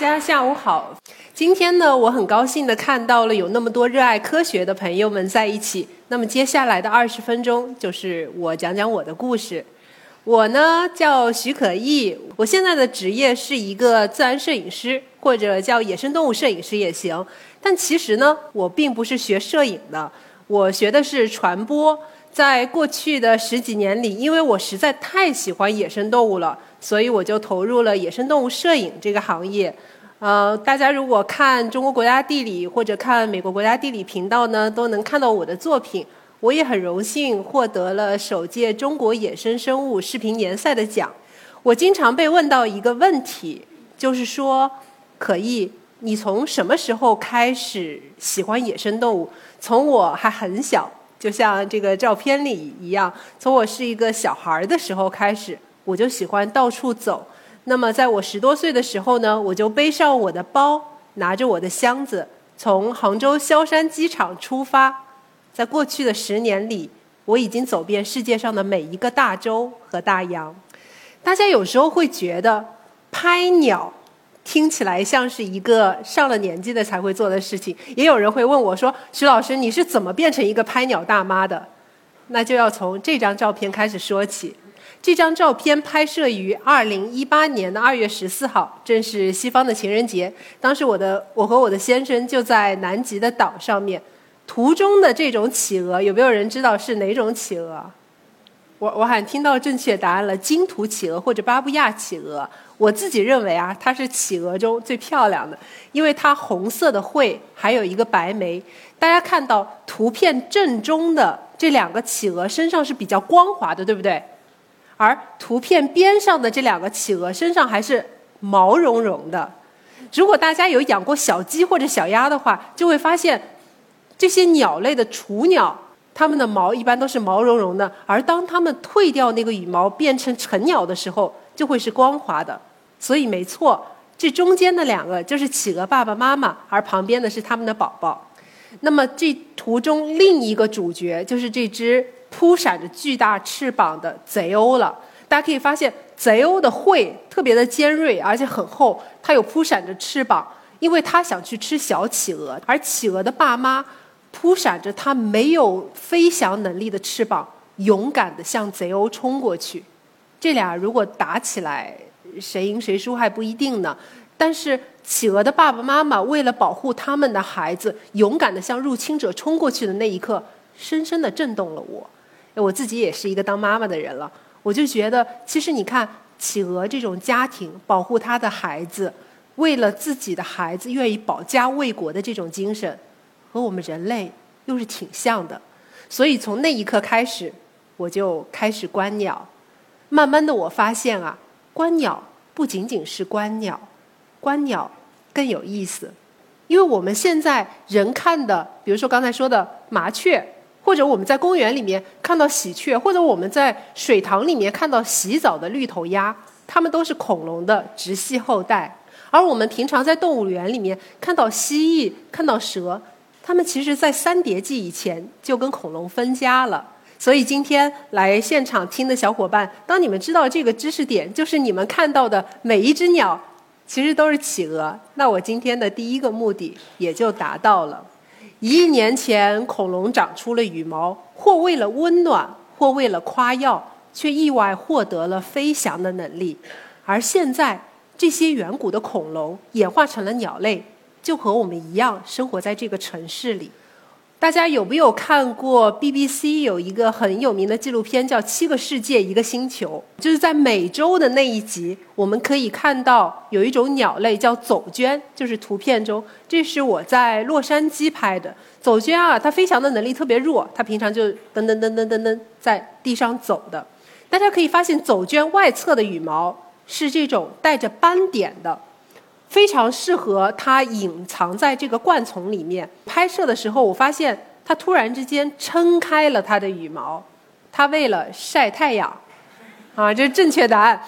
大家下午好。今天呢，我很高兴的看到了有那么多热爱科学的朋友们在一起。那么接下来的二十分钟，就是我讲讲我的故事。我呢叫徐可毅，我现在的职业是一个自然摄影师，或者叫野生动物摄影师也行。但其实呢，我并不是学摄影的，我学的是传播。在过去的十几年里，因为我实在太喜欢野生动物了，所以我就投入了野生动物摄影这个行业。呃，大家如果看中国国家地理或者看美国国家地理频道呢，都能看到我的作品。我也很荣幸获得了首届中国野生生物视频联赛的奖。我经常被问到一个问题，就是说，可意，你从什么时候开始喜欢野生动物？从我还很小。就像这个照片里一样，从我是一个小孩的时候开始，我就喜欢到处走。那么，在我十多岁的时候呢，我就背上我的包，拿着我的箱子，从杭州萧山机场出发。在过去的十年里，我已经走遍世界上的每一个大洲和大洋。大家有时候会觉得拍鸟。听起来像是一个上了年纪的才会做的事情。也有人会问我说：“徐老师，你是怎么变成一个拍鸟大妈的？”那就要从这张照片开始说起。这张照片拍摄于二零一八年的二月十四号，正是西方的情人节。当时我的我和我的先生就在南极的岛上面。图中的这种企鹅，有没有人知道是哪种企鹅？我我好像听到正确答案了，金图企鹅或者巴布亚企鹅。我自己认为啊，它是企鹅中最漂亮的，因为它红色的喙，还有一个白眉。大家看到图片正中的这两个企鹅身上是比较光滑的，对不对？而图片边上的这两个企鹅身上还是毛茸茸的。如果大家有养过小鸡或者小鸭的话，就会发现这些鸟类的雏鸟。它们的毛一般都是毛茸茸的，而当它们褪掉那个羽毛变成成鸟的时候，就会是光滑的。所以没错，这中间的两个就是企鹅爸爸妈妈，而旁边的是它们的宝宝。那么这图中另一个主角就是这只扑闪着巨大翅膀的贼鸥了。大家可以发现，贼鸥的喙特别的尖锐，而且很厚，它有扑闪着翅膀，因为它想去吃小企鹅，而企鹅的爸妈。扑闪着它没有飞翔能力的翅膀，勇敢地向贼鸥冲过去。这俩如果打起来，谁赢谁输还不一定呢。但是企鹅的爸爸妈妈为了保护他们的孩子，勇敢地向入侵者冲过去的那一刻，深深地震动了我。我自己也是一个当妈妈的人了，我就觉得，其实你看，企鹅这种家庭保护他的孩子，为了自己的孩子愿意保家卫国的这种精神。和我们人类又是挺像的，所以从那一刻开始，我就开始观鸟。慢慢的，我发现啊，观鸟不仅仅是观鸟，观鸟更有意思。因为我们现在人看的，比如说刚才说的麻雀，或者我们在公园里面看到喜鹊，或者我们在水塘里面看到洗澡的绿头鸭，它们都是恐龙的直系后代。而我们平常在动物园里面看到蜥蜴、看到蛇。他们其实，在三叠纪以前就跟恐龙分家了。所以今天来现场听的小伙伴，当你们知道这个知识点，就是你们看到的每一只鸟，其实都是企鹅。那我今天的第一个目的也就达到了。一亿年前，恐龙长出了羽毛，或为了温暖，或为了夸耀，却意外获得了飞翔的能力。而现在，这些远古的恐龙演化成了鸟类。就和我们一样生活在这个城市里。大家有没有看过 BBC 有一个很有名的纪录片叫《七个世界一个星球》？就是在美洲的那一集，我们可以看到有一种鸟类叫走鹃，就是图片中，这是我在洛杉矶拍的走鹃啊。它飞翔的能力特别弱，它平常就噔噔噔噔噔噔在地上走的。大家可以发现，走鹃外侧的羽毛是这种带着斑点的。非常适合它隐藏在这个灌丛里面拍摄的时候，我发现它突然之间撑开了它的羽毛，它为了晒太阳，啊，这是正确答案。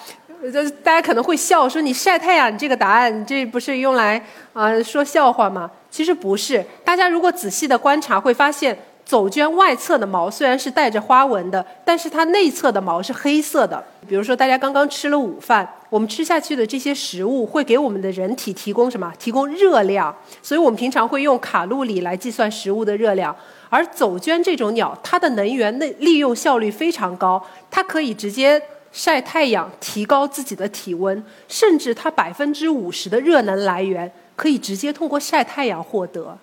这大家可能会笑说你晒太阳，你这个答案这不是用来啊说笑话吗？其实不是。大家如果仔细的观察，会发现走鹃外侧的毛虽然是带着花纹的，但是它内侧的毛是黑色的。比如说，大家刚刚吃了午饭，我们吃下去的这些食物会给我们的人体提供什么？提供热量。所以我们平常会用卡路里来计算食物的热量。而走鹃这种鸟，它的能源的利用效率非常高，它可以直接晒太阳，提高自己的体温，甚至它百分之五十的热能来源可以直接通过晒太阳获得。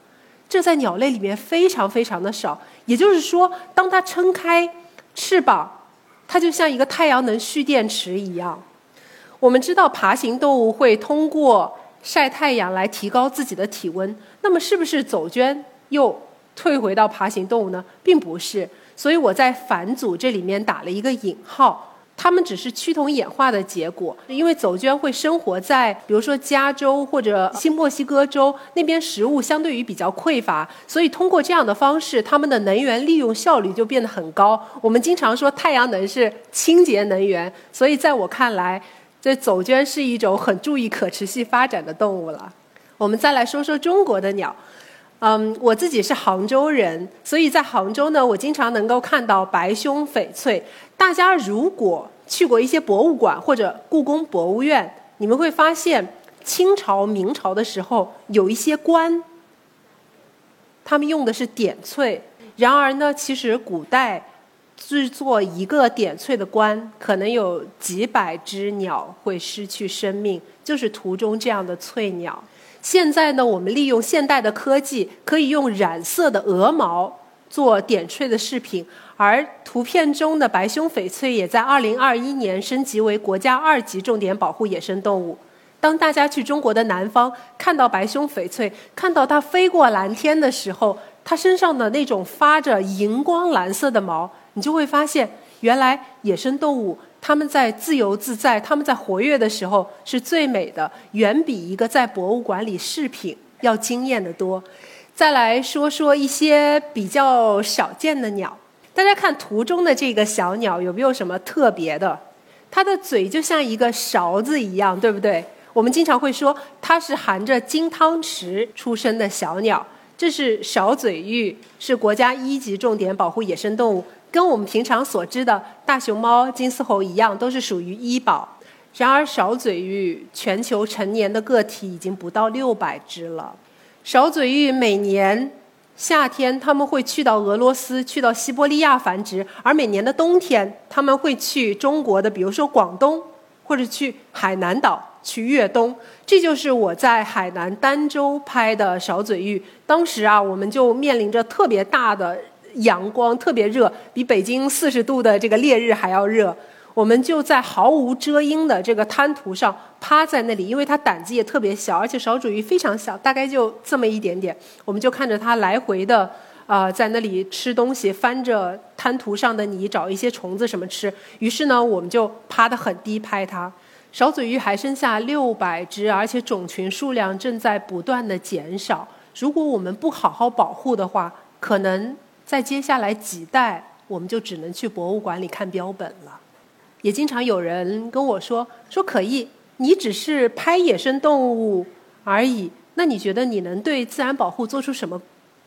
这在鸟类里面非常非常的少，也就是说，当它撑开翅膀，它就像一个太阳能蓄电池一样。我们知道爬行动物会通过晒太阳来提高自己的体温，那么是不是走鹃又退回到爬行动物呢？并不是，所以我在反祖这里面打了一个引号。它们只是趋同演化的结果，因为走鹃会生活在比如说加州或者新墨西哥州那边，食物相对于比较匮乏，所以通过这样的方式，它们的能源利用效率就变得很高。我们经常说太阳能是清洁能源，所以在我看来，这走鹃是一种很注意可持续发展的动物了。我们再来说说中国的鸟。嗯，我自己是杭州人，所以在杭州呢，我经常能够看到白胸翡翠。大家如果去过一些博物馆或者故宫博物院，你们会发现清朝、明朝的时候有一些官，他们用的是点翠。然而呢，其实古代制作一个点翠的冠，可能有几百只鸟会失去生命，就是图中这样的翠鸟。现在呢，我们利用现代的科技，可以用染色的鹅毛做点翠的饰品，而图片中的白胸翡翠也在2021年升级为国家二级重点保护野生动物。当大家去中国的南方看到白胸翡翠，看到它飞过蓝天的时候，它身上的那种发着荧光蓝色的毛，你就会发现，原来野生动物。它们在自由自在，它们在活跃的时候是最美的，远比一个在博物馆里饰品要惊艳的多。再来说说一些比较少见的鸟，大家看图中的这个小鸟有没有什么特别的？它的嘴就像一个勺子一样，对不对？我们经常会说它是含着金汤匙出生的小鸟。这是勺嘴鹬，是国家一级重点保护野生动物。跟我们平常所知的大熊猫、金丝猴一样，都是属于医保。然而，少嘴鹬全球成年的个体已经不到六百只了。少嘴鹬每年夏天他们会去到俄罗斯、去到西伯利亚繁殖，而每年的冬天他们会去中国的，比如说广东，或者去海南岛去越冬。这就是我在海南儋州拍的少嘴鹬。当时啊，我们就面临着特别大的。阳光特别热，比北京四十度的这个烈日还要热。我们就在毫无遮阴的这个滩涂上趴在那里，因为它胆子也特别小，而且少主鱼非常小，大概就这么一点点。我们就看着它来回的啊，在那里吃东西，翻着滩涂上的泥找一些虫子什么吃。于是呢，我们就趴得很低拍它。少嘴鱼还剩下六百只，而且种群数量正在不断的减少。如果我们不好好保护的话，可能。在接下来几代，我们就只能去博物馆里看标本了。也经常有人跟我说：“说可以，你只是拍野生动物而已，那你觉得你能对自然保护做出什么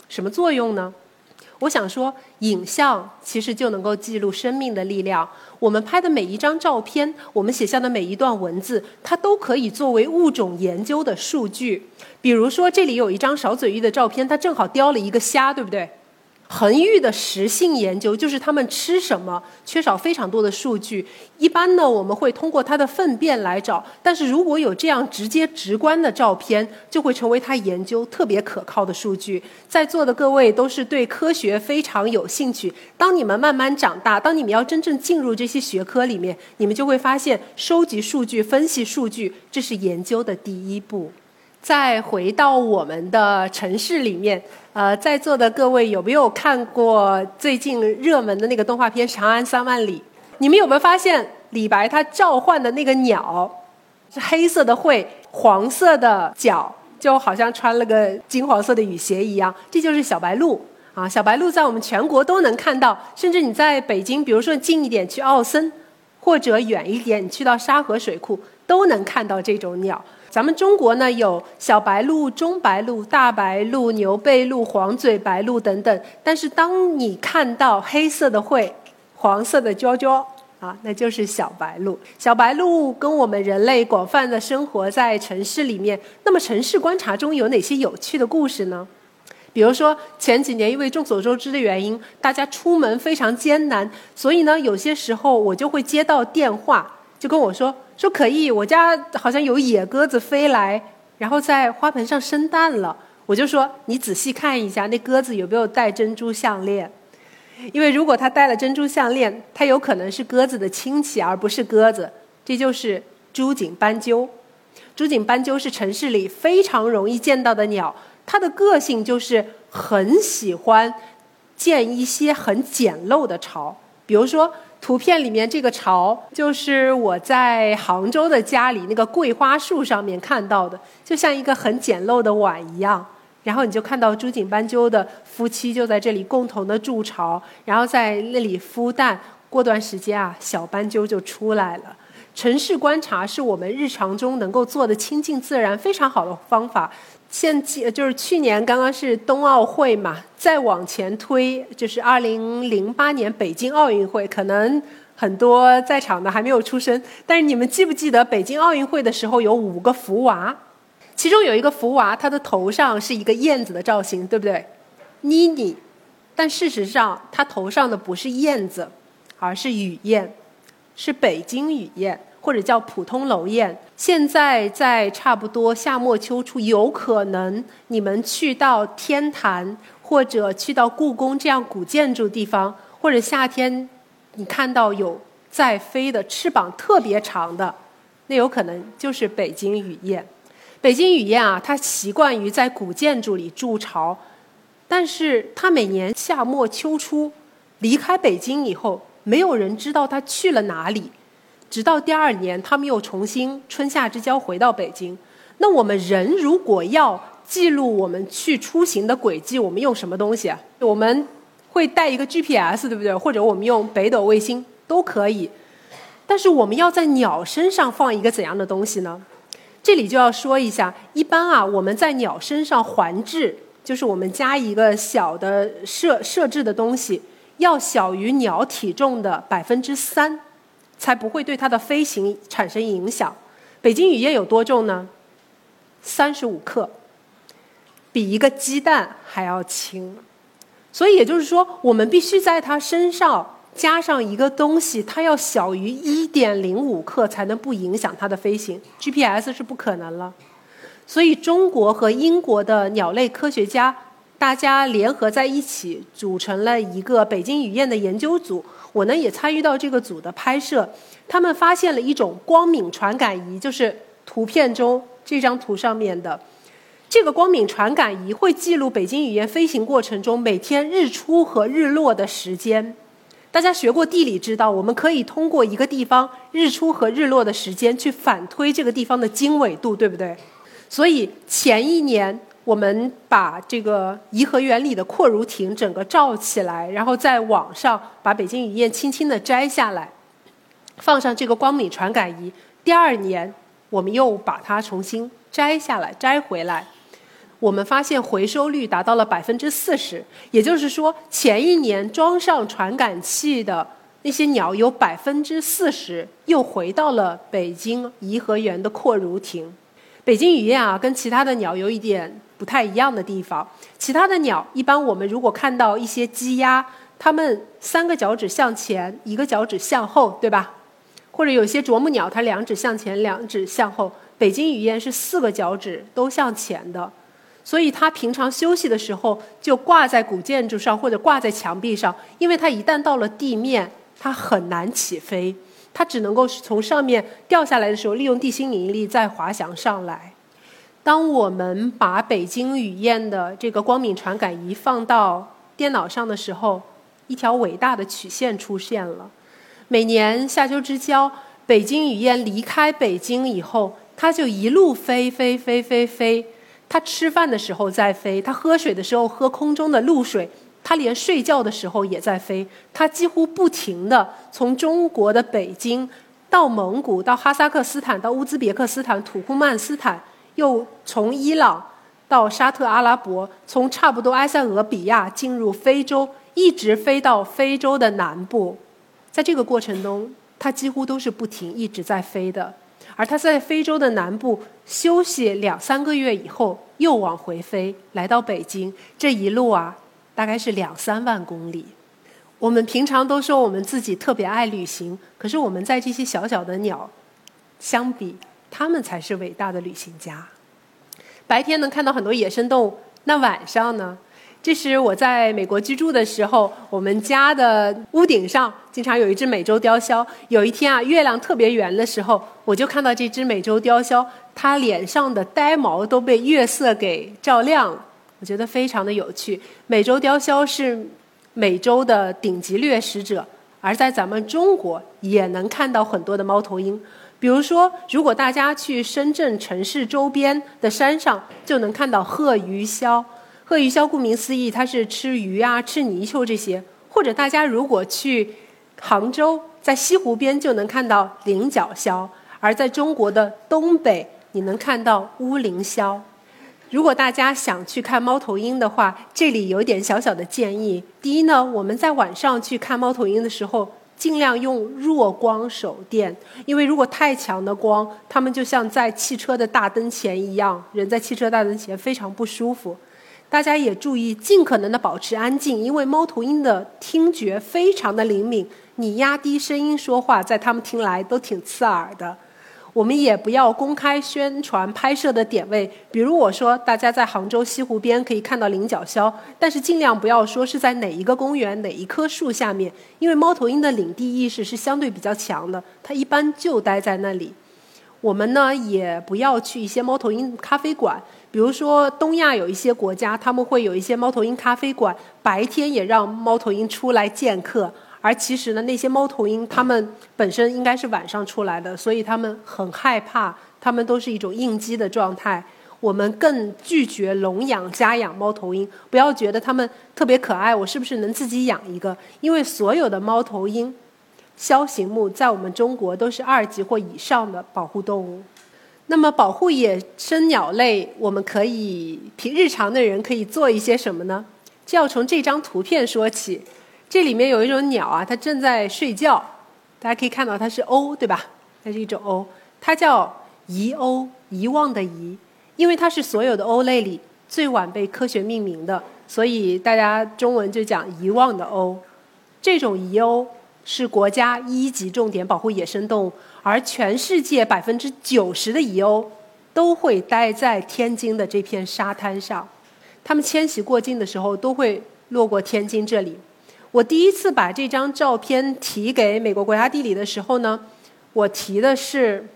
什么作用呢？”我想说，影像其实就能够记录生命的力量。我们拍的每一张照片，我们写下的每一段文字，它都可以作为物种研究的数据。比如说，这里有一张勺嘴鱼的照片，它正好叼了一个虾，对不对？恒玉的食性研究就是它们吃什么，缺少非常多的数据。一般呢，我们会通过它的粪便来找，但是如果有这样直接直观的照片，就会成为它研究特别可靠的数据。在座的各位都是对科学非常有兴趣。当你们慢慢长大，当你们要真正进入这些学科里面，你们就会发现，收集数据、分析数据，这是研究的第一步。再回到我们的城市里面，呃，在座的各位有没有看过最近热门的那个动画片《长安三万里》？你们有没有发现李白他召唤的那个鸟是黑色的喙，黄色的脚，就好像穿了个金黄色的雨鞋一样？这就是小白鹿啊！小白鹿在我们全国都能看到，甚至你在北京，比如说近一点去奥森。或者远一点，你去到沙河水库都能看到这种鸟。咱们中国呢有小白鹭、中白鹭、大白鹭、牛背鹭、黄嘴白鹭等等，但是当你看到黑色的喙、黄色的啾啾。啊，那就是小白鹭。小白鹭跟我们人类广泛的生活在城市里面。那么，城市观察中有哪些有趣的故事呢？比如说，前几年因为众所周知的原因，大家出门非常艰难，所以呢，有些时候我就会接到电话，就跟我说说可以，我家好像有野鸽子飞来，然后在花盆上生蛋了。我就说你仔细看一下，那鸽子有没有戴珍珠项链。因为如果它戴了珍珠项链，它有可能是鸽子的亲戚，而不是鸽子。这就是珠颈斑鸠。珠颈斑鸠是城市里非常容易见到的鸟，它的个性就是很喜欢建一些很简陋的巢。比如说，图片里面这个巢就是我在杭州的家里那个桂花树上面看到的，就像一个很简陋的碗一样。然后你就看到朱颈斑鸠的夫妻就在这里共同的筑巢，然后在那里孵蛋。过段时间啊，小斑鸠就出来了。城市观察是我们日常中能够做的亲近自然非常好的方法。现就是去年刚刚是冬奥会嘛，再往前推就是二零零八年北京奥运会。可能很多在场的还没有出生，但是你们记不记得北京奥运会的时候有五个福娃？其中有一个福娃，他的头上是一个燕子的造型，对不对？妮妮，但事实上他头上的不是燕子，而是雨燕，是北京雨燕，或者叫普通楼燕。现在在差不多夏末秋初，有可能你们去到天坛或者去到故宫这样古建筑地方，或者夏天你看到有在飞的翅膀特别长的，那有可能就是北京雨燕。北京雨燕啊，它习惯于在古建筑里筑巢，但是它每年夏末秋初离开北京以后，没有人知道它去了哪里。直到第二年，它们又重新春夏之交回到北京。那我们人如果要记录我们去出行的轨迹，我们用什么东西？我们会带一个 GPS，对不对？或者我们用北斗卫星都可以。但是我们要在鸟身上放一个怎样的东西呢？这里就要说一下，一般啊，我们在鸟身上环制，就是我们加一个小的设设置的东西，要小于鸟体重的百分之三，才不会对它的飞行产生影响。北京雨燕有多重呢？三十五克，比一个鸡蛋还要轻。所以也就是说，我们必须在它身上。加上一个东西，它要小于一点零五克才能不影响它的飞行，GPS 是不可能了。所以中国和英国的鸟类科学家，大家联合在一起，组成了一个北京雨燕的研究组。我呢也参与到这个组的拍摄。他们发现了一种光敏传感仪，就是图片中这张图上面的这个光敏传感仪，会记录北京雨燕飞行过程中每天日出和日落的时间。大家学过地理，知道我们可以通过一个地方日出和日落的时间去反推这个地方的经纬度，对不对？所以前一年我们把这个颐和园里的阔如亭整个罩起来，然后在网上把北京雨燕轻轻地摘下来，放上这个光敏传感仪。第二年我们又把它重新摘下来，摘回来。我们发现回收率达到了百分之四十，也就是说，前一年装上传感器的那些鸟有百分之四十又回到了北京颐和园的阔如亭。北京雨燕啊，跟其他的鸟有一点不太一样的地方。其他的鸟，一般我们如果看到一些鸡鸭，它们三个脚趾向前，一个脚趾向后，对吧？或者有些啄木鸟，它两指向前，两指向后。北京雨燕是四个脚趾都向前的。所以它平常休息的时候就挂在古建筑上或者挂在墙壁上，因为它一旦到了地面，它很难起飞，它只能够从上面掉下来的时候，利用地心引力再滑翔上来。当我们把北京雨燕的这个光敏传感仪放到电脑上的时候，一条伟大的曲线出现了。每年夏秋之交，北京雨燕离开北京以后，它就一路飞飞飞飞飞。它吃饭的时候在飞，它喝水的时候喝空中的露水，它连睡觉的时候也在飞，它几乎不停的从中国的北京到蒙古，到哈萨克斯坦，到乌兹别克斯坦、土库曼斯坦，又从伊朗到沙特阿拉伯，从差不多埃塞俄比亚进入非洲，一直飞到非洲的南部。在这个过程中，它几乎都是不停一直在飞的。而它在非洲的南部休息两三个月以后，又往回飞，来到北京。这一路啊。大概是两三万公里。我们平常都说我们自己特别爱旅行，可是我们在这些小小的鸟相比，他们才是伟大的旅行家。白天能看到很多野生动物，那晚上呢？这是我在美国居住的时候，我们家的屋顶上经常有一只美洲雕鸮。有一天啊，月亮特别圆的时候，我就看到这只美洲雕鸮，它脸上的呆毛都被月色给照亮了。我觉得非常的有趣。美洲雕鸮是美洲的顶级掠食者，而在咱们中国也能看到很多的猫头鹰。比如说，如果大家去深圳城市周边的山上，就能看到鹤鱼鸮。鹤鱼鸮顾名思义，它是吃鱼啊、吃泥鳅这些。或者大家如果去杭州，在西湖边就能看到菱角鸮。而在中国的东北，你能看到乌灵鸮。如果大家想去看猫头鹰的话，这里有点小小的建议。第一呢，我们在晚上去看猫头鹰的时候，尽量用弱光手电，因为如果太强的光，它们就像在汽车的大灯前一样，人在汽车大灯前非常不舒服。大家也注意，尽可能的保持安静，因为猫头鹰的听觉非常的灵敏，你压低声音说话，在它们听来都挺刺耳的。我们也不要公开宣传拍摄的点位，比如我说大家在杭州西湖边可以看到菱角鸮，但是尽量不要说是在哪一个公园哪一棵树下面，因为猫头鹰的领地意识是相对比较强的，它一般就待在那里。我们呢也不要去一些猫头鹰咖啡馆，比如说东亚有一些国家，他们会有一些猫头鹰咖啡馆，白天也让猫头鹰出来见客。而其实呢，那些猫头鹰它们本身应该是晚上出来的，所以它们很害怕，它们都是一种应激的状态。我们更拒绝笼养家养猫头鹰，不要觉得它们特别可爱，我是不是能自己养一个？因为所有的猫头鹰、枭形目在我们中国都是二级或以上的保护动物。那么，保护野生鸟类，我们可以平日常的人可以做一些什么呢？就要从这张图片说起。这里面有一种鸟啊，它正在睡觉，大家可以看到它是鸥，对吧？它是一种鸥，它叫遗鸥，遗忘的遗，因为它是所有的鸥类里最晚被科学命名的，所以大家中文就讲遗忘的鸥。这种遗鸥是国家一级重点保护野生动物，而全世界百分之九十的遗鸥都会待在天津的这片沙滩上，它们迁徙过境的时候都会路过天津这里。我第一次把这张照片提给美国国家地理的时候呢，我提的是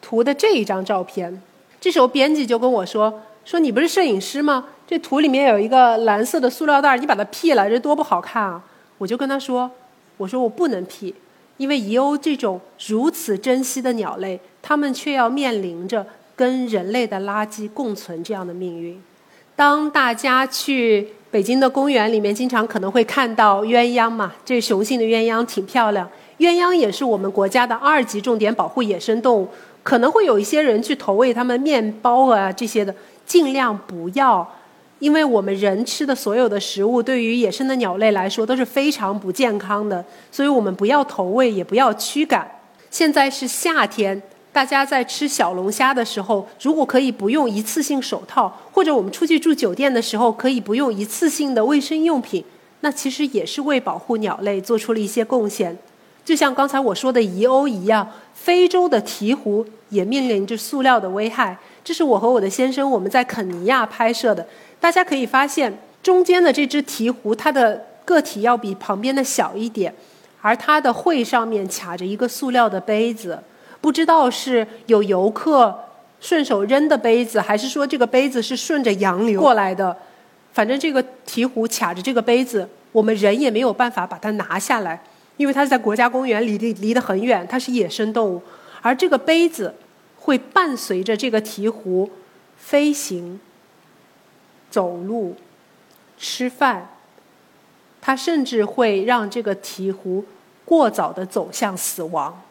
图的这一张照片。这时候编辑就跟我说：“说你不是摄影师吗？这图里面有一个蓝色的塑料袋，你把它 P 了，这多不好看啊！”我就跟他说：“我说我不能 P，因为遗鸥这种如此珍惜的鸟类，它们却要面临着跟人类的垃圾共存这样的命运。当大家去……”北京的公园里面经常可能会看到鸳鸯嘛，这雄性的鸳鸯挺漂亮。鸳鸯也是我们国家的二级重点保护野生动物，可能会有一些人去投喂它们面包啊这些的，尽量不要，因为我们人吃的所有的食物对于野生的鸟类来说都是非常不健康的，所以我们不要投喂，也不要驱赶。现在是夏天。大家在吃小龙虾的时候，如果可以不用一次性手套，或者我们出去住酒店的时候可以不用一次性的卫生用品，那其实也是为保护鸟类做出了一些贡献。就像刚才我说的遗鸥一样，非洲的鹈鹕也面临着塑料的危害。这是我和我的先生我们在肯尼亚拍摄的。大家可以发现，中间的这只鹈鹕，它的个体要比旁边的小一点，而它的喙上面卡着一个塑料的杯子。不知道是有游客顺手扔的杯子，还是说这个杯子是顺着洋流过来的。反正这个鹈鹕卡着这个杯子，我们人也没有办法把它拿下来，因为它是在国家公园离离离得很远，它是野生动物。而这个杯子会伴随着这个鹈鹕飞行、走路、吃饭、它甚至会让这个鹈鹕过早的走向死亡，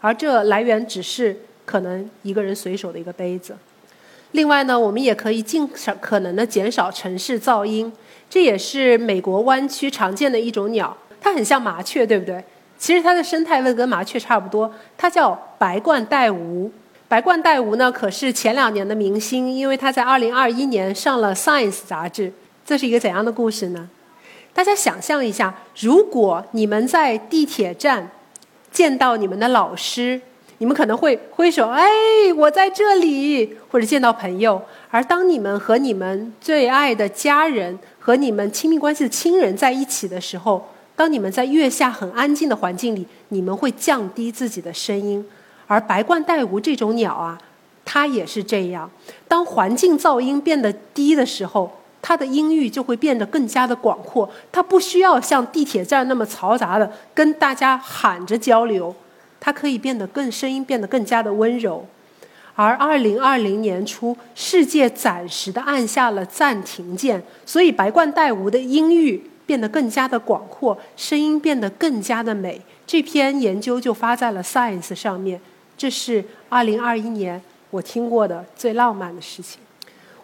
而这来源只是可能一个人随手的一个杯子。另外呢，我们也可以尽可能的减少城市噪音，这也是美国湾区常见的一种鸟，它很像麻雀，对不对？其实它的生态位跟麻雀差不多，它叫白冠带吴。白冠带吴呢，可是前两年的明星，因为它在2021年上了《Science》杂志。这是一个怎样的故事呢？大家想象一下，如果你们在地铁站见到你们的老师，你们可能会挥手，哎，我在这里，或者见到朋友。而当你们和你们最爱的家人和你们亲密关系的亲人在一起的时候，当你们在月下很安静的环境里，你们会降低自己的声音。而白冠带吴这种鸟啊，它也是这样。当环境噪音变得低的时候，它的音域就会变得更加的广阔。它不需要像地铁站那么嘈杂的跟大家喊着交流，它可以变得更声音变得更加的温柔。而二零二零年初，世界暂时的按下了暂停键，所以白冠带吴的音域变得更加的广阔，声音变得更加的美。这篇研究就发在了《Science》上面。这是二零二一年我听过的最浪漫的事情。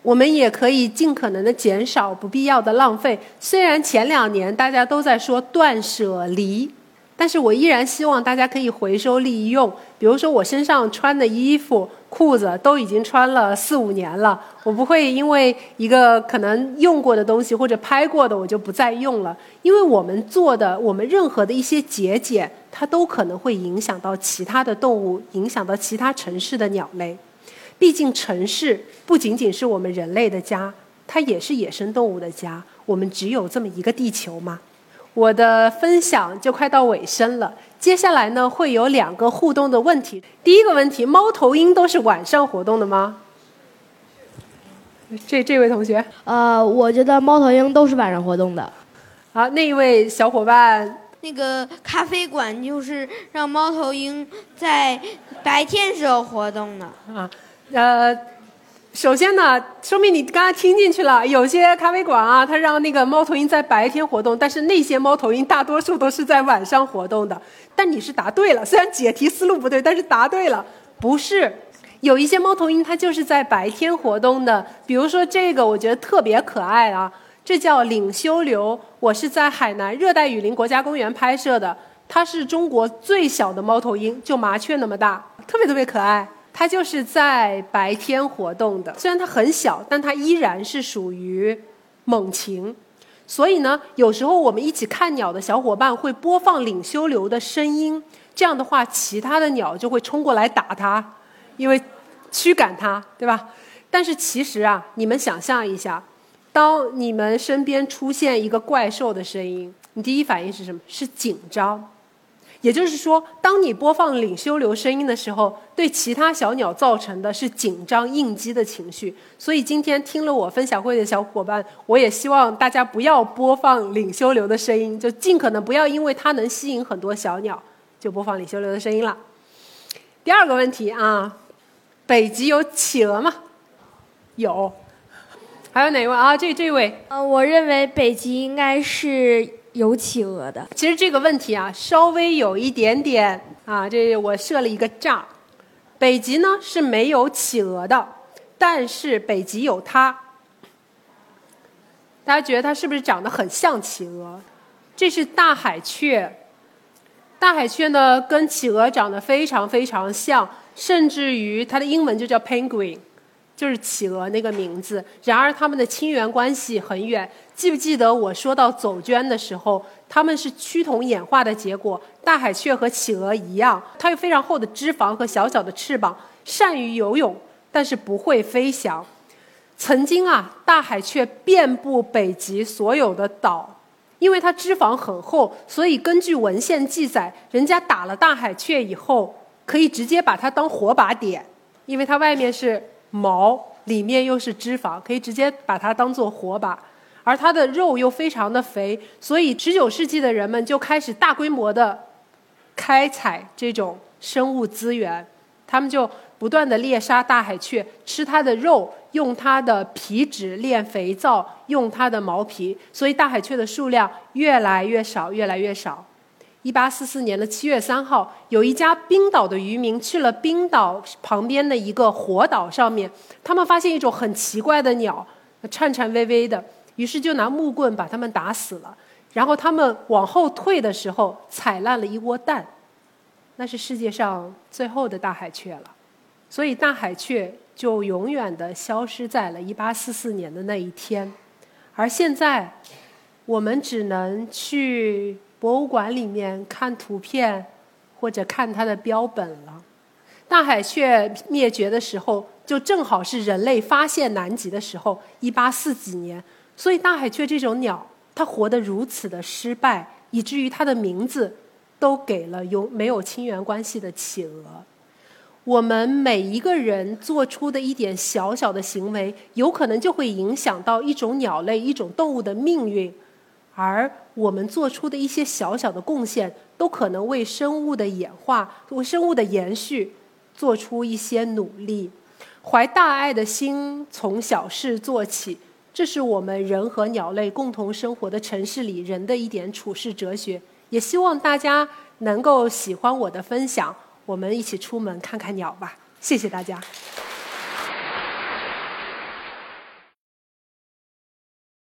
我们也可以尽可能的减少不必要的浪费。虽然前两年大家都在说断舍离，但是我依然希望大家可以回收利用。比如说我身上穿的衣服、裤子都已经穿了四五年了，我不会因为一个可能用过的东西或者拍过的我就不再用了。因为我们做的，我们任何的一些节俭。它都可能会影响到其他的动物，影响到其他城市的鸟类。毕竟城市不仅仅是我们人类的家，它也是野生动物的家。我们只有这么一个地球嘛。我的分享就快到尾声了，接下来呢会有两个互动的问题。第一个问题：猫头鹰都是晚上活动的吗？这这位同学？呃，我觉得猫头鹰都是晚上活动的。好，那一位小伙伴。那个咖啡馆就是让猫头鹰在白天时候活动的啊，呃，首先呢，说明你刚刚听进去了。有些咖啡馆啊，它让那个猫头鹰在白天活动，但是那些猫头鹰大多数都是在晚上活动的。但你是答对了，虽然解题思路不对，但是答对了。不是，有一些猫头鹰它就是在白天活动的。比如说这个，我觉得特别可爱啊。这叫领修流，我是在海南热带雨林国家公园拍摄的。它是中国最小的猫头鹰，就麻雀那么大，特别特别可爱。它就是在白天活动的，虽然它很小，但它依然是属于猛禽。所以呢，有时候我们一起看鸟的小伙伴会播放领修流的声音，这样的话，其他的鸟就会冲过来打它，因为驱赶它，对吧？但是其实啊，你们想象一下。当你们身边出现一个怪兽的声音，你第一反应是什么？是紧张。也就是说，当你播放领修流声音的时候，对其他小鸟造成的是紧张应激的情绪。所以今天听了我分享会的小伙伴，我也希望大家不要播放领修流的声音，就尽可能不要因为它能吸引很多小鸟，就播放领修流的声音了。第二个问题啊，北极有企鹅吗？有。还有哪位啊？这这位？呃，我认为北极应该是有企鹅的。其实这个问题啊，稍微有一点点啊，这我设了一个诈。北极呢是没有企鹅的，但是北极有它。大家觉得它是不是长得很像企鹅？这是大海雀。大海雀呢跟企鹅长得非常非常像，甚至于它的英文就叫 penguin。就是企鹅那个名字，然而它们的亲缘关系很远。记不记得我说到走鹃的时候，它们是趋同演化的结果。大海雀和企鹅一样，它有非常厚的脂肪和小小的翅膀，善于游泳，但是不会飞翔。曾经啊，大海雀遍布北极所有的岛，因为它脂肪很厚，所以根据文献记载，人家打了大海雀以后，可以直接把它当火把点，因为它外面是。毛里面又是脂肪，可以直接把它当做火把，而它的肉又非常的肥，所以十九世纪的人们就开始大规模的开采这种生物资源。他们就不断的猎杀大海雀，吃它的肉，用它的皮脂炼肥皂，用它的毛皮，所以大海雀的数量越来越少，越来越少。一八四四年的七月三号，有一家冰岛的渔民去了冰岛旁边的一个火岛上面，他们发现一种很奇怪的鸟，颤颤巍巍的，于是就拿木棍把它们打死了。然后他们往后退的时候，踩烂了一窝蛋，那是世界上最后的大海雀了。所以大海雀就永远的消失在了一八四四年的那一天，而现在，我们只能去。博物馆里面看图片，或者看它的标本了。大海雀灭绝的时候，就正好是人类发现南极的时候，一八四几年。所以大海雀这种鸟，它活得如此的失败，以至于它的名字都给了有没有亲缘关系的企鹅。我们每一个人做出的一点小小的行为，有可能就会影响到一种鸟类、一种动物的命运。而我们做出的一些小小的贡献，都可能为生物的演化、为生物的延续做出一些努力。怀大爱的心，从小事做起，这是我们人和鸟类共同生活的城市里人的一点处世哲学。也希望大家能够喜欢我的分享，我们一起出门看看鸟吧。谢谢大家。